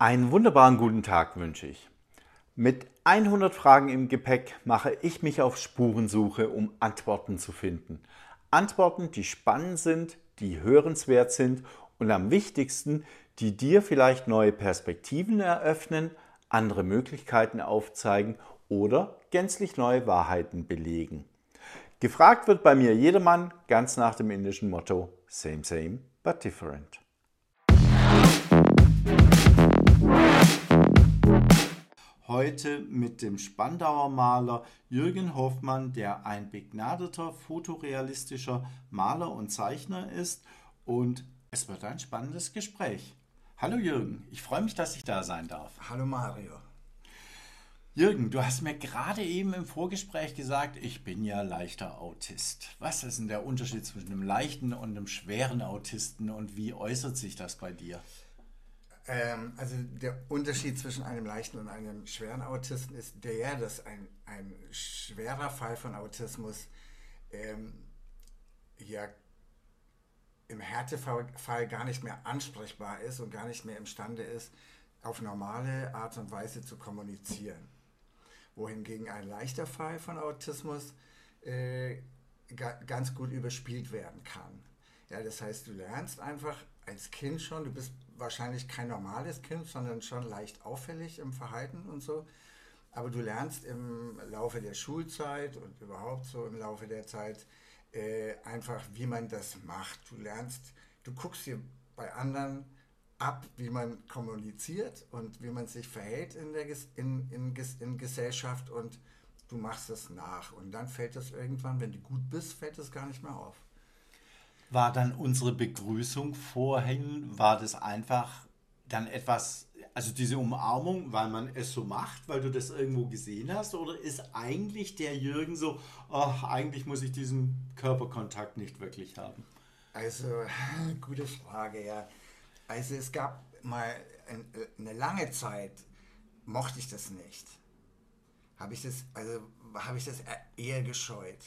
Einen wunderbaren guten Tag wünsche ich. Mit 100 Fragen im Gepäck mache ich mich auf Spurensuche, um Antworten zu finden. Antworten, die spannend sind, die hörenswert sind und am wichtigsten, die dir vielleicht neue Perspektiven eröffnen, andere Möglichkeiten aufzeigen oder gänzlich neue Wahrheiten belegen. Gefragt wird bei mir jedermann ganz nach dem indischen Motto Same, same, but different. Heute mit dem Spandauer Maler Jürgen Hoffmann, der ein begnadeter fotorealistischer Maler und Zeichner ist. Und es wird ein spannendes Gespräch. Hallo Jürgen, ich freue mich, dass ich da sein darf. Hallo Mario. Jürgen, du hast mir gerade eben im Vorgespräch gesagt, ich bin ja leichter Autist. Was ist denn der Unterschied zwischen einem leichten und einem schweren Autisten und wie äußert sich das bei dir? Ähm, also der Unterschied zwischen einem leichten und einem schweren Autisten ist der, dass ein, ein schwerer Fall von Autismus ähm, ja im Härtefall gar nicht mehr ansprechbar ist und gar nicht mehr imstande ist, auf normale Art und Weise zu kommunizieren wohingegen ein leichter Fall von Autismus äh, ga, ganz gut überspielt werden kann. Ja, das heißt, du lernst einfach als Kind schon, du bist wahrscheinlich kein normales Kind, sondern schon leicht auffällig im Verhalten und so. Aber du lernst im Laufe der Schulzeit und überhaupt so im Laufe der Zeit äh, einfach, wie man das macht. Du lernst, du guckst dir bei anderen ab, wie man kommuniziert und wie man sich verhält in der in, in, in Gesellschaft und du machst es nach. Und dann fällt es irgendwann, wenn du gut bist, fällt es gar nicht mehr auf. War dann unsere Begrüßung vorhin, war das einfach dann etwas, also diese Umarmung, weil man es so macht, weil du das irgendwo gesehen hast, oder ist eigentlich der Jürgen so, oh, eigentlich muss ich diesen Körperkontakt nicht wirklich haben? Also, gute Frage, ja. Also es gab mal eine lange Zeit, mochte ich das nicht. Habe ich das, also habe ich das eher gescheut.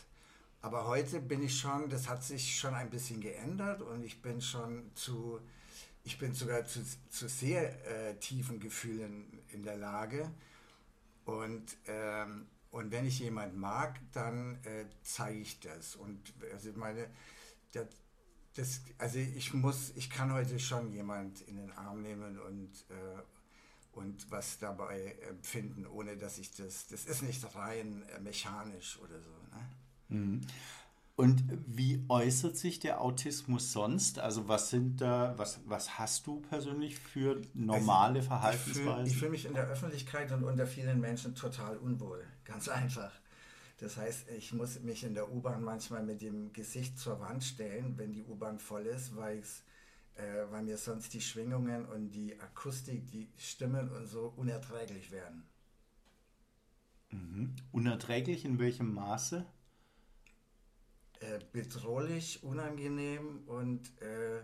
Aber heute bin ich schon, das hat sich schon ein bisschen geändert und ich bin schon zu, ich bin sogar zu, zu sehr äh, tiefen Gefühlen in der Lage. Und, ähm, und wenn ich jemanden mag, dann äh, zeige ich das. Und also meine, der, das, also ich muss, ich kann heute schon jemand in den Arm nehmen und, äh, und was dabei empfinden, ohne dass ich das, das ist nicht rein äh, mechanisch oder so. Ne? Mhm. Und wie äußert sich der Autismus sonst? Also was sind da, was, was hast du persönlich für normale also Verhaltensweisen? Ich fühle fühl mich in der Öffentlichkeit und unter vielen Menschen total unwohl, ganz einfach. Das heißt, ich muss mich in der U-Bahn manchmal mit dem Gesicht zur Wand stellen, wenn die U-Bahn voll ist, weil, äh, weil mir sonst die Schwingungen und die Akustik, die Stimmen und so unerträglich werden. Mhm. Unerträglich in welchem Maße? Äh, bedrohlich, unangenehm und äh,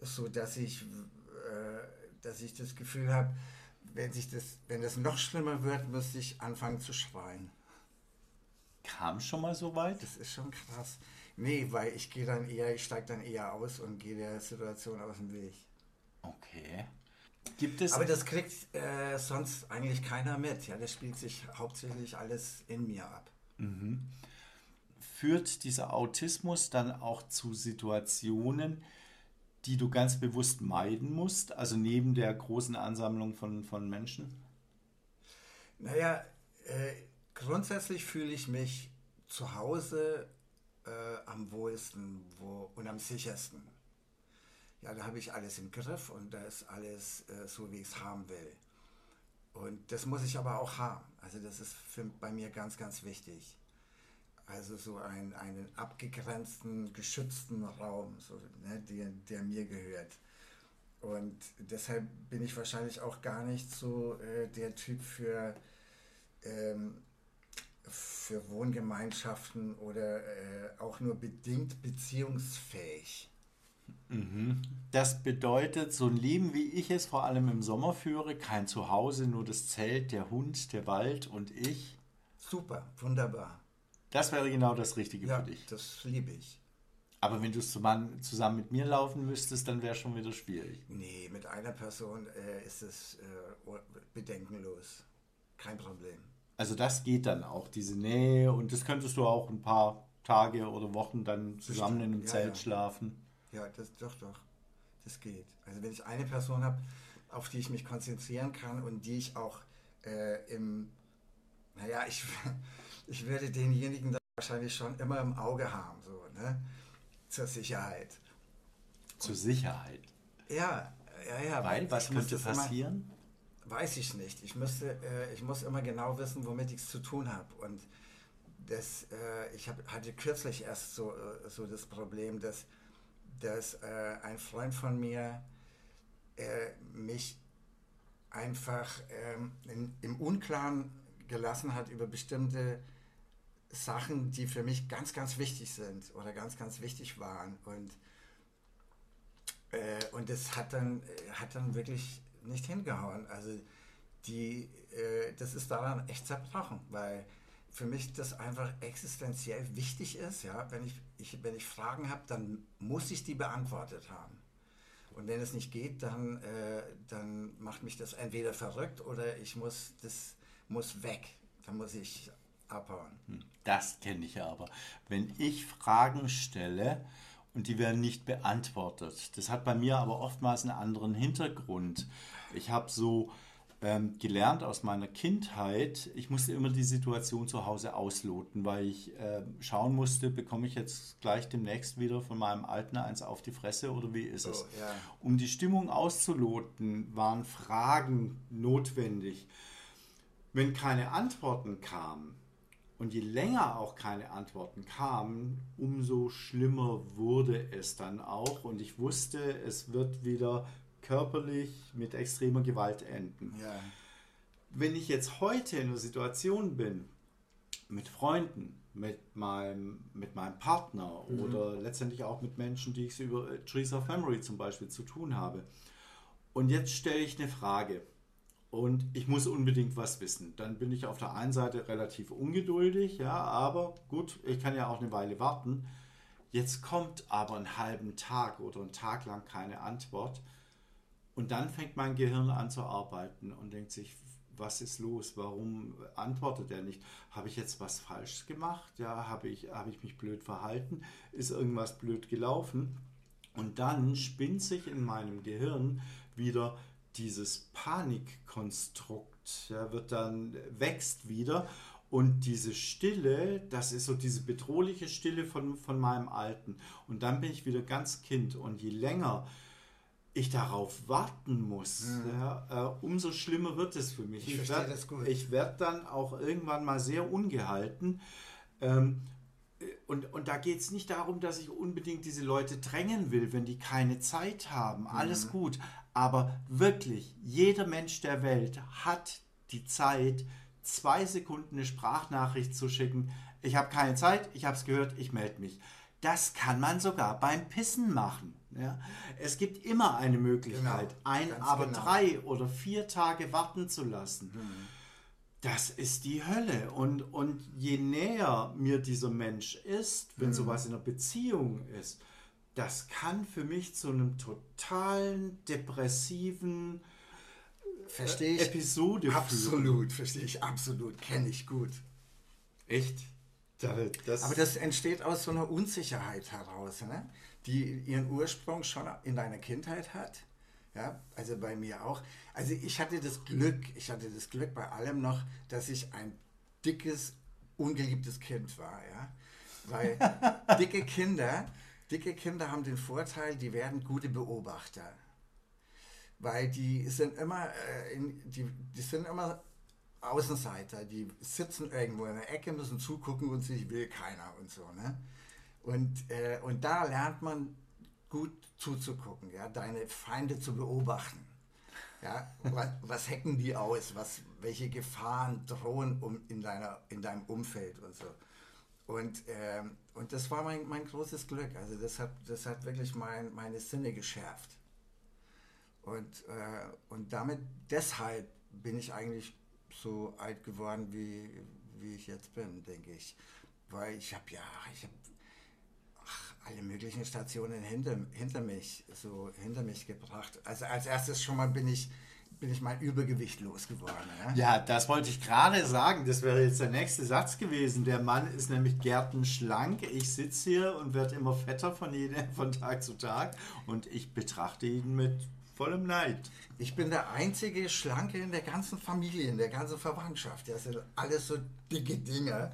so, dass ich, äh, dass ich das Gefühl habe, wenn, sich das, wenn das noch schlimmer wird, müsste ich anfangen zu schreien kam schon mal so weit? Das ist schon krass. Nee, weil ich gehe dann eher, ich steige dann eher aus und gehe der Situation aus dem Weg. Okay. Gibt es. Aber das kriegt äh, sonst eigentlich keiner mit. Ja, das spielt sich hauptsächlich alles in mir ab. Mhm. Führt dieser Autismus dann auch zu Situationen, die du ganz bewusst meiden musst, also neben der großen Ansammlung von, von Menschen? Naja, äh, grundsätzlich fühle ich mich zu Hause äh, am wohlsten wo, und am sichersten. Ja, da habe ich alles im Griff und da ist alles äh, so, wie ich es haben will. Und das muss ich aber auch haben. Also das ist für, bei mir ganz, ganz wichtig. Also so ein, einen abgegrenzten, geschützten Raum, so, ne, der, der mir gehört. Und deshalb bin ich wahrscheinlich auch gar nicht so äh, der Typ für ähm, für Wohngemeinschaften oder äh, auch nur bedingt beziehungsfähig. Mhm. Das bedeutet, so ein Leben, wie ich es vor allem im Sommer führe, kein Zuhause, nur das Zelt, der Hund, der Wald und ich. Super, wunderbar. Das wäre genau das Richtige ja, für dich. Das liebe ich. Aber wenn du zusammen mit mir laufen müsstest, dann wäre es schon wieder schwierig. Nee, mit einer Person äh, ist es äh, bedenkenlos. Kein Problem. Also das geht dann auch, diese Nähe. Und das könntest du auch ein paar Tage oder Wochen dann zusammen in einem ja, Zelt ja. schlafen. Ja, das doch, doch. Das geht. Also wenn ich eine Person habe, auf die ich mich konzentrieren kann und die ich auch äh, im, naja, ich, ich werde denjenigen dann wahrscheinlich schon immer im Auge haben, so, ne? Zur Sicherheit. Zur Sicherheit? Ja, ja, ja. Weil, was könnte passieren? Immer, weiß ich nicht. Ich, müsste, äh, ich muss immer genau wissen, womit ich es zu tun habe. Und das, äh, ich hab, hatte kürzlich erst so, äh, so das Problem, dass, dass äh, ein Freund von mir äh, mich einfach ähm, in, im Unklaren gelassen hat über bestimmte Sachen, die für mich ganz, ganz wichtig sind oder ganz, ganz wichtig waren. Und, äh, und das hat dann, hat dann wirklich nicht hingehauen. Also die, äh, das ist daran echt zerbrochen, weil für mich das einfach existenziell wichtig ist. Ja? Wenn, ich, ich wenn ich Fragen habe, dann muss ich die beantwortet haben. Und wenn es nicht geht, dann, äh, dann macht mich das entweder verrückt oder ich muss, das muss weg. Dann muss ich abhauen. Hm, das kenne ich aber. Wenn ich Fragen stelle und die werden nicht beantwortet, das hat bei mir aber oftmals einen anderen Hintergrund. Ich habe so ähm, gelernt aus meiner Kindheit, ich musste immer die Situation zu Hause ausloten, weil ich äh, schauen musste, bekomme ich jetzt gleich demnächst wieder von meinem Alten eins auf die Fresse oder wie ist es? ja. Um die Stimmung auszuloten, waren Fragen notwendig. Wenn keine Antworten kamen, und je länger auch keine Antworten kamen, umso schlimmer wurde es dann auch. Und ich wusste, es wird wieder körperlich mit extremer Gewalt enden. Ja. Wenn ich jetzt heute in einer Situation bin, mit Freunden, mit meinem, mit meinem Partner mhm. oder letztendlich auch mit Menschen, die ich über Trees of Memory zum Beispiel zu tun habe. Und jetzt stelle ich eine Frage und ich muss unbedingt was wissen. Dann bin ich auf der einen Seite relativ ungeduldig, ja, aber gut, ich kann ja auch eine Weile warten. Jetzt kommt aber einen halben Tag oder einen Tag lang keine Antwort. Und dann fängt mein Gehirn an zu arbeiten und denkt sich, was ist los? Warum antwortet er nicht? Habe ich jetzt was falsch gemacht? Ja, habe ich, habe ich mich blöd verhalten? Ist irgendwas blöd gelaufen? Und dann spinnt sich in meinem Gehirn wieder dieses Panikkonstrukt, ja, wird dann, wächst wieder. Und diese Stille, das ist so diese bedrohliche Stille von, von meinem Alten. Und dann bin ich wieder ganz Kind. Und je länger ich darauf warten muss, mhm. ja, äh, umso schlimmer wird es für mich. Ich, ich werde werd dann auch irgendwann mal sehr ungehalten. Ähm, und, und da geht es nicht darum, dass ich unbedingt diese Leute drängen will, wenn die keine Zeit haben. Alles mhm. gut. Aber wirklich, jeder Mensch der Welt hat die Zeit, zwei Sekunden eine Sprachnachricht zu schicken. Ich habe keine Zeit, ich habe es gehört, ich melde mich. Das kann man sogar beim Pissen machen. Ja? Es gibt immer eine Möglichkeit, genau, ein, aber genau. drei oder vier Tage warten zu lassen. Mhm. Das ist die Hölle. Und, und je näher mir dieser Mensch ist, wenn mhm. sowas in einer Beziehung ist, das kann für mich zu einem totalen depressiven verstehe ich, Episode absolut, verstehe ich absolut, kenne ich gut. Echt? Das Aber das entsteht aus so einer Unsicherheit heraus. Ne? die ihren Ursprung schon in deiner Kindheit hat. Ja, also bei mir auch. Also ich hatte das Glück, ich hatte das Glück bei allem noch, dass ich ein dickes, ungeliebtes Kind war, ja. Weil dicke Kinder, dicke Kinder haben den Vorteil, die werden gute Beobachter. Weil die sind immer, äh, in, die, die sind immer Außenseiter, die sitzen irgendwo in der Ecke, müssen zugucken und sich will keiner und so, ne? Und, äh, und da lernt man gut zuzugucken, ja, deine Feinde zu beobachten. Ja, was, was hacken die aus? Was, welche Gefahren drohen um, in, deiner, in deinem Umfeld und so. Und, ähm, und das war mein, mein großes Glück. Also das hat, das hat wirklich mein, meine Sinne geschärft. Und, äh, und damit, deshalb bin ich eigentlich so alt geworden, wie, wie ich jetzt bin, denke ich. Weil ich habe ja, ich habe alle möglichen Stationen hinter, hinter mich, so hinter mich gebracht. Also als erstes schon mal bin ich, bin ich mein Übergewicht losgeworden. Ja? ja, das wollte ich gerade sagen. Das wäre jetzt der nächste Satz gewesen. Der Mann ist nämlich gärtenschlank. Ich sitze hier und werde immer fetter von, jedem, von Tag zu Tag und ich betrachte ihn mit vollem Neid. Ich bin der einzige Schlanke in der ganzen Familie, in der ganzen Verwandtschaft. Das sind alles so dicke Dinge.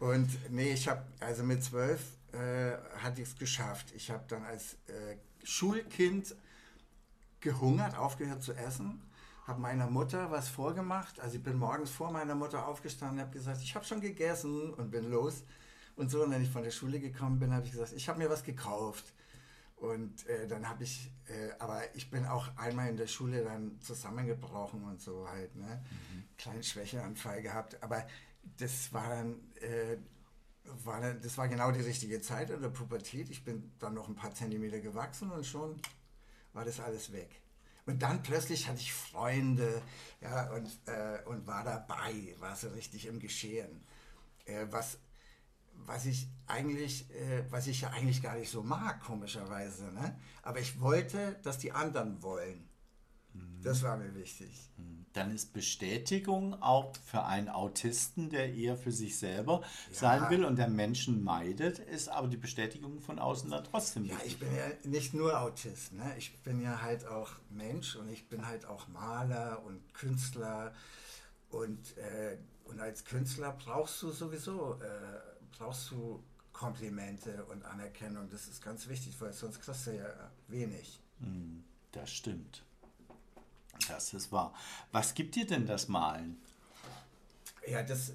Und nee, ich habe, also mit zwölf äh, hatte ich es geschafft. Ich habe dann als äh, Schulkind gehungert, aufgehört zu essen, habe meiner Mutter was vorgemacht. Also ich bin morgens vor meiner Mutter aufgestanden, habe gesagt, ich habe schon gegessen und bin los. Und so, und wenn ich von der Schule gekommen bin, habe ich gesagt, ich habe mir was gekauft. Und äh, dann habe ich, äh, aber ich bin auch einmal in der Schule dann zusammengebrochen und so halt, ne? Mhm. Kleinen Schwächeanfall gehabt. Aber das war dann, äh, war dann, das war genau die richtige Zeit in der Pubertät. Ich bin dann noch ein paar Zentimeter gewachsen und schon war das alles weg. Und dann plötzlich hatte ich Freunde ja, und, äh, und war dabei, war so richtig im Geschehen. Äh, was, was ich eigentlich, äh, was ich ja eigentlich gar nicht so mag, komischerweise. Ne? Aber ich wollte, dass die anderen wollen. Das war mir wichtig. Dann ist Bestätigung auch für einen Autisten, der eher für sich selber ja. sein will und der Menschen meidet, ist aber die Bestätigung von außen dann trotzdem wichtig. Ja, ich bin ja nicht nur Autist. Ne? Ich bin ja halt auch Mensch und ich bin halt auch Maler und Künstler. Und, äh, und als Künstler brauchst du sowieso äh, brauchst du Komplimente und Anerkennung. Das ist ganz wichtig, weil sonst kriegst du ja wenig. Hm, das stimmt. Das ist wahr. Was gibt dir denn das Malen? Ja, das,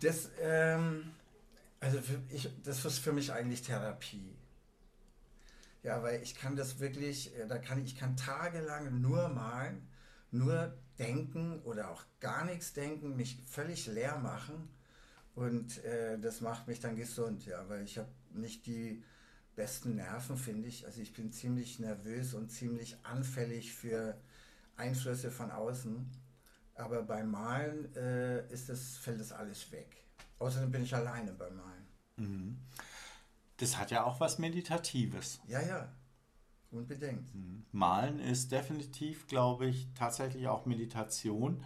das, ähm, also ich, das ist für mich eigentlich Therapie. Ja, weil ich kann das wirklich, äh, da kann ich kann tagelang nur malen, nur denken oder auch gar nichts denken, mich völlig leer machen und äh, das macht mich dann gesund, ja, weil ich habe nicht die besten Nerven, finde ich. Also ich bin ziemlich nervös und ziemlich anfällig für Einflüsse von außen. Aber beim Malen äh, ist das, fällt das alles weg. Außerdem bin ich alleine beim Malen. Mhm. Das hat ja auch was Meditatives. Ja, ja, unbedingt. Mhm. Malen ist definitiv, glaube ich, tatsächlich auch Meditation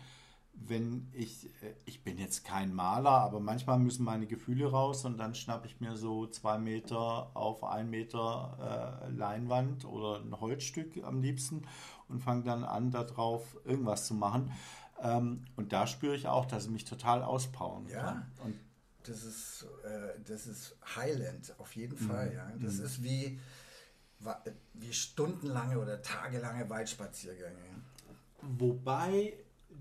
wenn ich, äh, ich bin jetzt kein Maler, aber manchmal müssen meine Gefühle raus und dann schnappe ich mir so zwei Meter auf ein Meter äh, Leinwand oder ein Holzstück am liebsten und fange dann an, darauf irgendwas zu machen. Ähm, und da spüre ich auch, dass ich mich total auspowern ja. kann. Und das ist, äh, das ist Highland, auf jeden mhm. Fall. Ja. Das mhm. ist wie, wie stundenlange oder tagelange Waldspaziergänge. Wobei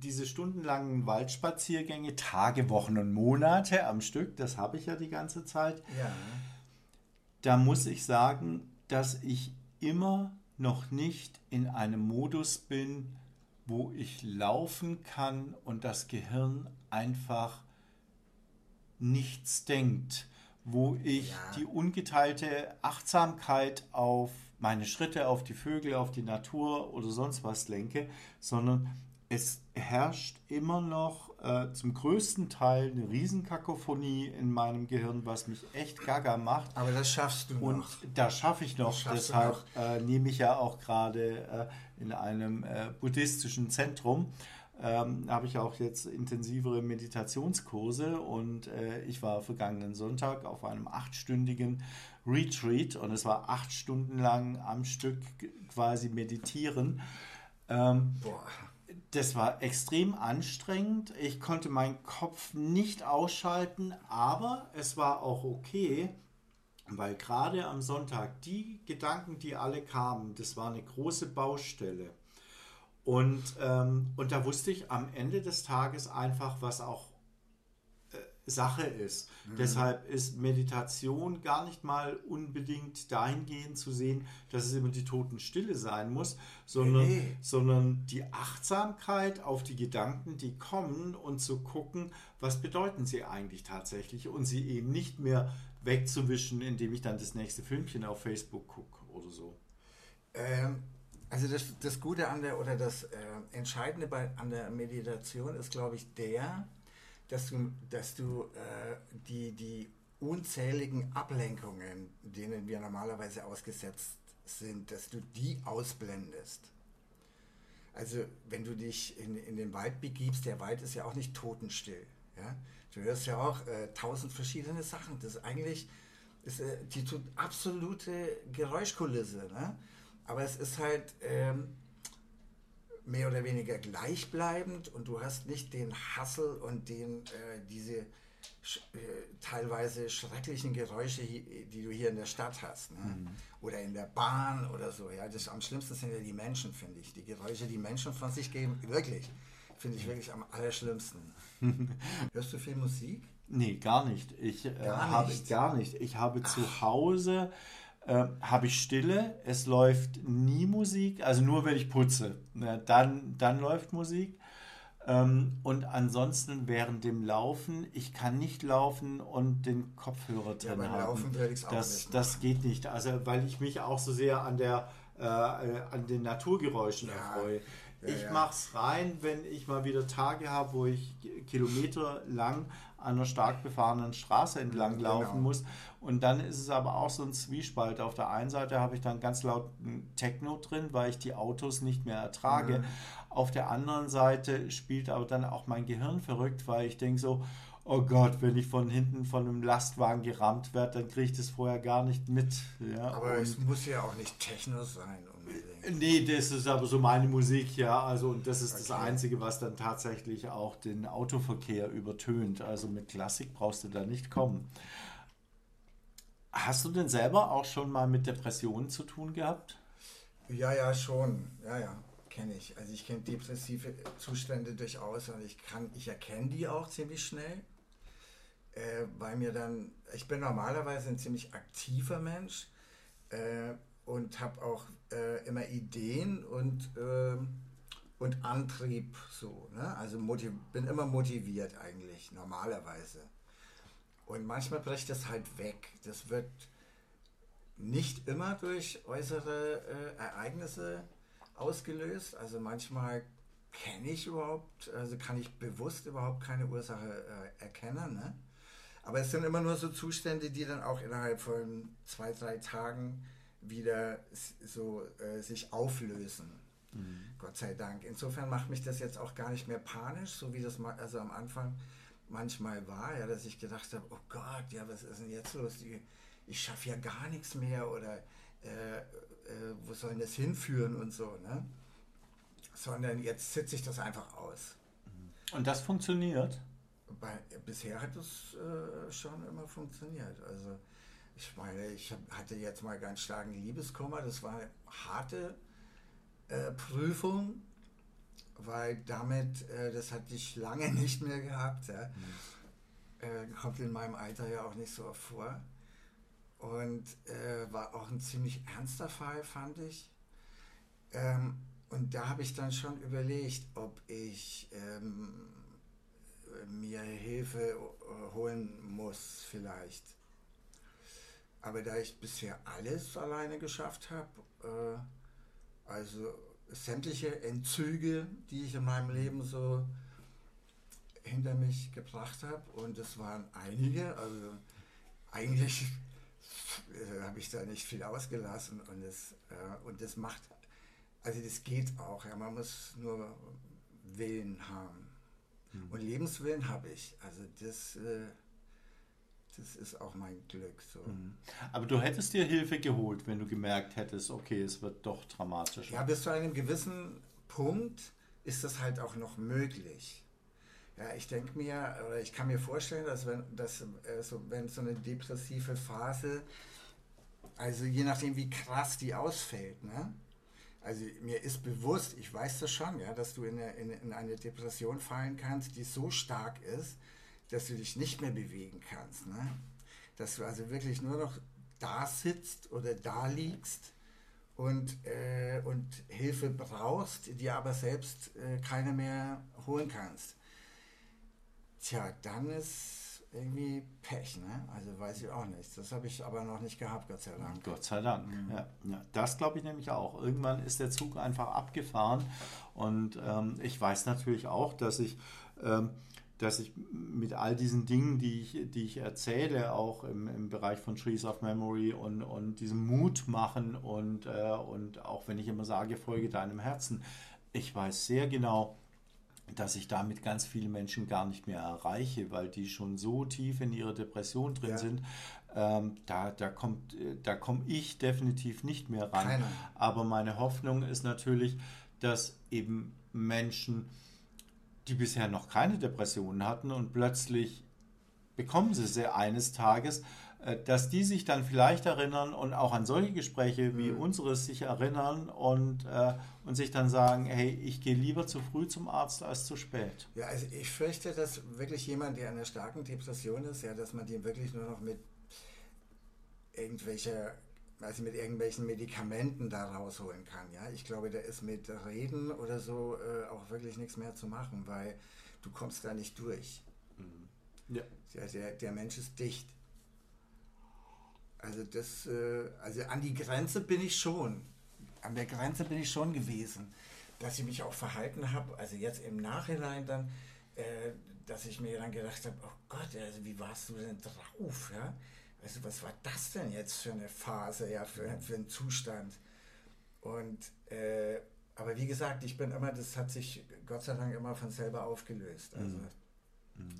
diese stundenlangen Waldspaziergänge, Tage, Wochen und Monate am Stück, das habe ich ja die ganze Zeit. Ja. Da muss ich sagen, dass ich immer noch nicht in einem Modus bin, wo ich laufen kann und das Gehirn einfach nichts denkt, wo ich ja. die ungeteilte Achtsamkeit auf meine Schritte, auf die Vögel, auf die Natur oder sonst was lenke, sondern es herrscht immer noch äh, zum größten Teil eine Riesenkakophonie in meinem Gehirn, was mich echt gaga macht. Aber das schaffst du noch. Und das schaffe ich noch. Deshalb äh, nehme ich ja auch gerade äh, in einem äh, buddhistischen Zentrum. Ähm, habe ich auch jetzt intensivere Meditationskurse und äh, ich war vergangenen Sonntag auf einem achtstündigen Retreat und es war acht Stunden lang am Stück quasi meditieren. Ähm, Boah das war extrem anstrengend. Ich konnte meinen Kopf nicht ausschalten, aber es war auch okay, weil gerade am Sonntag die Gedanken, die alle kamen, das war eine große Baustelle. Und, ähm, und da wusste ich am Ende des Tages einfach, was auch Sache ist. Mhm. Deshalb ist Meditation gar nicht mal unbedingt dahingehend zu sehen, dass es immer die Totenstille sein muss, sondern, hey. sondern die Achtsamkeit auf die Gedanken, die kommen und zu gucken, was bedeuten sie eigentlich tatsächlich und sie eben nicht mehr wegzuwischen, indem ich dann das nächste Filmchen auf Facebook gucke oder so. Ähm, also das, das Gute an der oder das äh, Entscheidende bei, an der Meditation ist, glaube ich, der, dass du, dass du äh, die, die unzähligen Ablenkungen, denen wir normalerweise ausgesetzt sind, dass du die ausblendest. Also wenn du dich in, in den Wald begibst, der Wald ist ja auch nicht totenstill. Ja? Du hörst ja auch äh, tausend verschiedene Sachen. Das ist eigentlich ist, äh, die absolute Geräuschkulisse. Ne? Aber es ist halt ähm, mehr oder weniger gleichbleibend und du hast nicht den Hassel und den, äh, diese sch äh, teilweise schrecklichen Geräusche, die du hier in der Stadt hast. Ne? Mhm. Oder in der Bahn oder so. Ja? Das, am schlimmsten sind ja die Menschen, finde ich. Die Geräusche, die Menschen von sich geben, wirklich. Finde ich wirklich am allerschlimmsten. Hörst du viel Musik? Nee, gar nicht. Ich äh, gar habe gar nicht. Ich habe Ach. zu Hause äh, habe ich Stille. Es läuft nie Musik, also nur wenn ich putze. Ja, dann, dann läuft Musik. Ähm, und ansonsten während dem Laufen, ich kann nicht laufen und den Kopfhörer drin ja, haben. Das, nicht. Das geht nicht. Also weil ich mich auch so sehr an der äh, an den Naturgeräuschen ja. erfreue. Ja, ich ja. es rein, wenn ich mal wieder Tage habe, wo ich Kilometer lang an einer stark befahrenen Straße entlang genau. laufen muss. Und dann ist es aber auch so ein Zwiespalt. Auf der einen Seite habe ich dann ganz laut Techno drin, weil ich die Autos nicht mehr ertrage. Mhm. Auf der anderen Seite spielt aber dann auch mein Gehirn verrückt, weil ich denke so, oh Gott, wenn ich von hinten von einem Lastwagen gerammt werde, dann kriege ich das vorher gar nicht mit. Ja? Aber es muss ja auch nicht Techno sein. Nee, das ist aber so meine Musik, ja. Also, und das ist okay. das Einzige, was dann tatsächlich auch den Autoverkehr übertönt. Also mit Klassik brauchst du da nicht kommen. Hast du denn selber auch schon mal mit Depressionen zu tun gehabt? Ja, ja, schon. Ja, ja, kenne ich. Also ich kenne depressive Zustände durchaus und ich kann, ich erkenne die auch ziemlich schnell äh, weil mir dann, ich bin normalerweise ein ziemlich aktiver Mensch äh, und habe auch äh, immer Ideen und, ähm, und Antrieb so. Ne? Also bin immer motiviert eigentlich, normalerweise. Und manchmal bricht das halt weg. Das wird nicht immer durch äußere äh, Ereignisse ausgelöst. Also manchmal kenne ich überhaupt, also kann ich bewusst überhaupt keine Ursache äh, erkennen. Ne? Aber es sind immer nur so Zustände, die dann auch innerhalb von zwei, drei Tagen wieder so äh, sich auflösen. Mhm. Gott sei Dank. Insofern macht mich das jetzt auch gar nicht mehr panisch, so wie das mal, also am Anfang manchmal war, ja, dass ich gedacht habe, oh Gott, ja, was ist denn jetzt los? Ich, ich schaffe ja gar nichts mehr oder äh, äh, wo soll denn das hinführen und so, ne? Sondern jetzt sitze ich das einfach aus. Und das funktioniert? bei, bisher hat es äh, schon immer funktioniert. Also ich meine, ich hatte jetzt mal ganz starken Liebeskummer. Das war eine harte äh, Prüfung, weil damit, äh, das hatte ich lange nicht mehr gehabt. Ja. Mhm. kommt in meinem Alter ja auch nicht so vor. Und äh, war auch ein ziemlich ernster Fall, fand ich. Ähm, und da habe ich dann schon überlegt, ob ich ähm, mir Hilfe äh, holen muss vielleicht. Aber da ich bisher alles alleine geschafft habe, äh, also sämtliche Entzüge, die ich in meinem Leben so hinter mich gebracht habe, und es waren einige, also eigentlich äh, habe ich da nicht viel ausgelassen und es, äh, und das macht, also das geht auch, ja, man muss nur Willen haben. Mhm. Und Lebenswillen habe ich. Also das, äh, das ist auch mein Glück. So. Mhm. Aber du hättest dir Hilfe geholt, wenn du gemerkt hättest, okay, es wird doch dramatisch. Ja, bis zu einem gewissen Punkt ist das halt auch noch möglich. Ja, ich denke mir, oder ich kann mir vorstellen, dass wenn, dass, äh, so, wenn so eine depressive Phase, also je nachdem, wie krass die ausfällt, ne? also mir ist bewusst, ich weiß das schon, ja, dass du in eine, in, in eine Depression fallen kannst, die so stark ist, dass du dich nicht mehr bewegen kannst. Ne? Dass du also wirklich nur noch da sitzt oder da liegst und, äh, und Hilfe brauchst, die aber selbst äh, keine mehr holen kannst. Tja, dann ist irgendwie Pech, ne? Also weiß ich auch nicht. Das habe ich aber noch nicht gehabt, Gott sei Dank. Gott sei Dank. Mhm. Ja, ja. Das glaube ich nämlich auch. Irgendwann ist der Zug einfach abgefahren und ähm, ich weiß natürlich auch, dass ich ähm, dass ich mit all diesen Dingen, die ich, die ich erzähle, auch im, im Bereich von Trees of Memory und, und diesem Mut machen und, äh, und auch wenn ich immer sage, folge deinem Herzen, ich weiß sehr genau, dass ich damit ganz viele Menschen gar nicht mehr erreiche, weil die schon so tief in ihrer Depression drin ja. sind. Ähm, da da, kommt, da komme ich definitiv nicht mehr ran. Keiner. Aber meine Hoffnung ist natürlich, dass eben Menschen, die bisher noch keine Depressionen hatten und plötzlich bekommen sie sie eines Tages, äh, dass die sich dann vielleicht erinnern und auch an solche Gespräche wie mhm. unseres sich erinnern und, äh, und sich dann sagen, hey, ich gehe lieber zu früh zum Arzt als zu spät. Ja, also ich fürchte, dass wirklich jemand, der in einer starken Depression ist, ja, dass man den wirklich nur noch mit irgendwelcher also mit irgendwelchen Medikamenten da rausholen kann. Ja, ich glaube, da ist mit Reden oder so äh, auch wirklich nichts mehr zu machen, weil du kommst da nicht durch. Mhm. Ja. ja der, der Mensch ist dicht. Also das, äh, also an die Grenze bin ich schon. An der Grenze bin ich schon gewesen, dass ich mich auch verhalten habe. Also jetzt im Nachhinein dann, äh, dass ich mir dann gedacht habe, oh Gott, also wie warst du denn drauf, ja? Also was war das denn jetzt für eine Phase, ja, für, für einen Zustand? Und, äh, aber wie gesagt, ich bin immer, das hat sich Gott sei Dank immer von selber aufgelöst. Also mhm.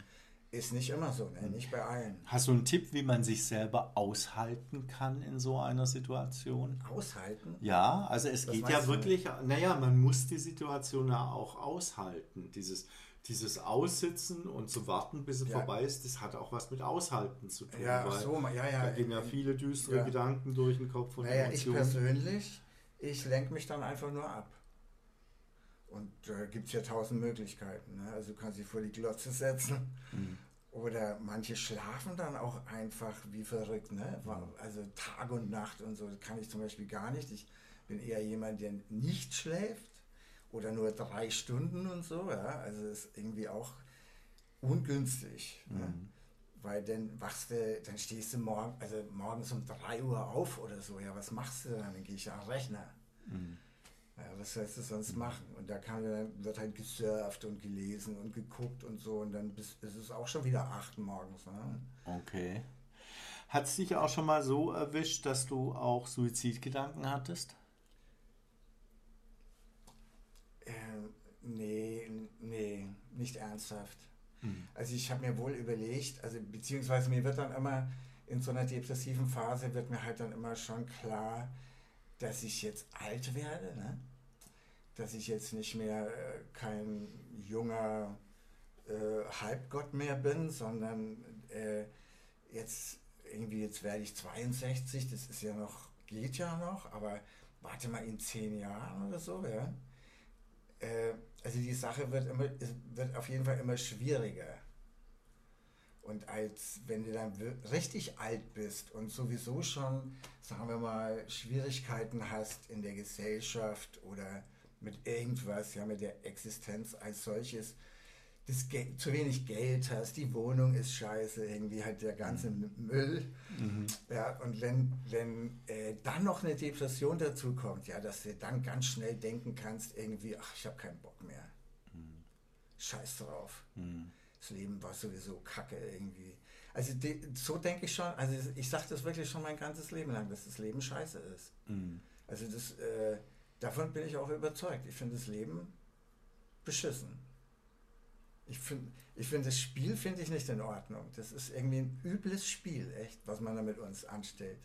ist nicht immer so, ne? nicht bei allen. Hast du einen Tipp, wie man sich selber aushalten kann in so einer Situation? Aushalten? Ja, also es das geht ja wirklich, naja, man muss die Situation ja auch aushalten. Dieses dieses Aussitzen und zu warten, bis es ja. vorbei ist, das hat auch was mit Aushalten zu tun. Ja, so, ja, ja. Da gehen ja viele düstere ja. Gedanken durch den Kopf und naja, Emotionen. Ich persönlich, ich lenke mich dann einfach nur ab. Und da äh, gibt es ja tausend Möglichkeiten. Ne? Also du kannst dich vor die Glotze setzen. Mhm. Oder manche schlafen dann auch einfach wie verrückt. Ne? Mhm. Also Tag und Nacht und so. Das kann ich zum Beispiel gar nicht. Ich bin eher jemand, der nicht schläft oder nur drei Stunden und so. Ja? Also ist irgendwie auch ungünstig. Ne? Mhm. Ne? Weil dann wachst du, dann stehst du morgen, also morgens um 3 Uhr auf oder so. Ja, was machst du dann? Dann gehe ich am Rechner. Mhm. Ja, was sollst du sonst machen? Und da kann, wird halt gesurft und gelesen und geguckt und so. Und dann bis, ist es auch schon wieder 8 morgens. Ne? Okay. Hat es dich auch schon mal so erwischt, dass du auch Suizidgedanken hattest? Nee, nee, nicht ernsthaft. Mhm. Also ich habe mir wohl überlegt, also beziehungsweise mir wird dann immer in so einer depressiven Phase wird mir halt dann immer schon klar, dass ich jetzt alt werde, ne? dass ich jetzt nicht mehr äh, kein junger äh, Halbgott mehr bin, sondern äh, jetzt irgendwie, jetzt werde ich 62, das ist ja noch, geht ja noch, aber warte mal in zehn Jahren oder so, ja äh, also die Sache wird, immer, wird auf jeden Fall immer schwieriger. Und als wenn du dann richtig alt bist und sowieso schon, sagen wir mal, Schwierigkeiten hast in der Gesellschaft oder mit irgendwas, ja, mit der Existenz als solches, das Geld, zu wenig Geld hast, die Wohnung ist scheiße, irgendwie halt der ganze mhm. Müll. Mhm. Ja, und wenn, wenn äh, dann noch eine Depression dazu kommt, ja, dass du dann ganz schnell denken kannst, irgendwie, ach, ich habe keinen Bock mehr. Mhm. Scheiß drauf. Mhm. Das Leben war sowieso kacke irgendwie. Also die, so denke ich schon, also ich sage das wirklich schon mein ganzes Leben lang, dass das Leben scheiße ist. Mhm. Also das, äh, davon bin ich auch überzeugt. Ich finde das Leben beschissen. Ich finde ich find das Spiel finde ich nicht in Ordnung. Das ist irgendwie ein übles Spiel, echt, was man da mit uns anstellt.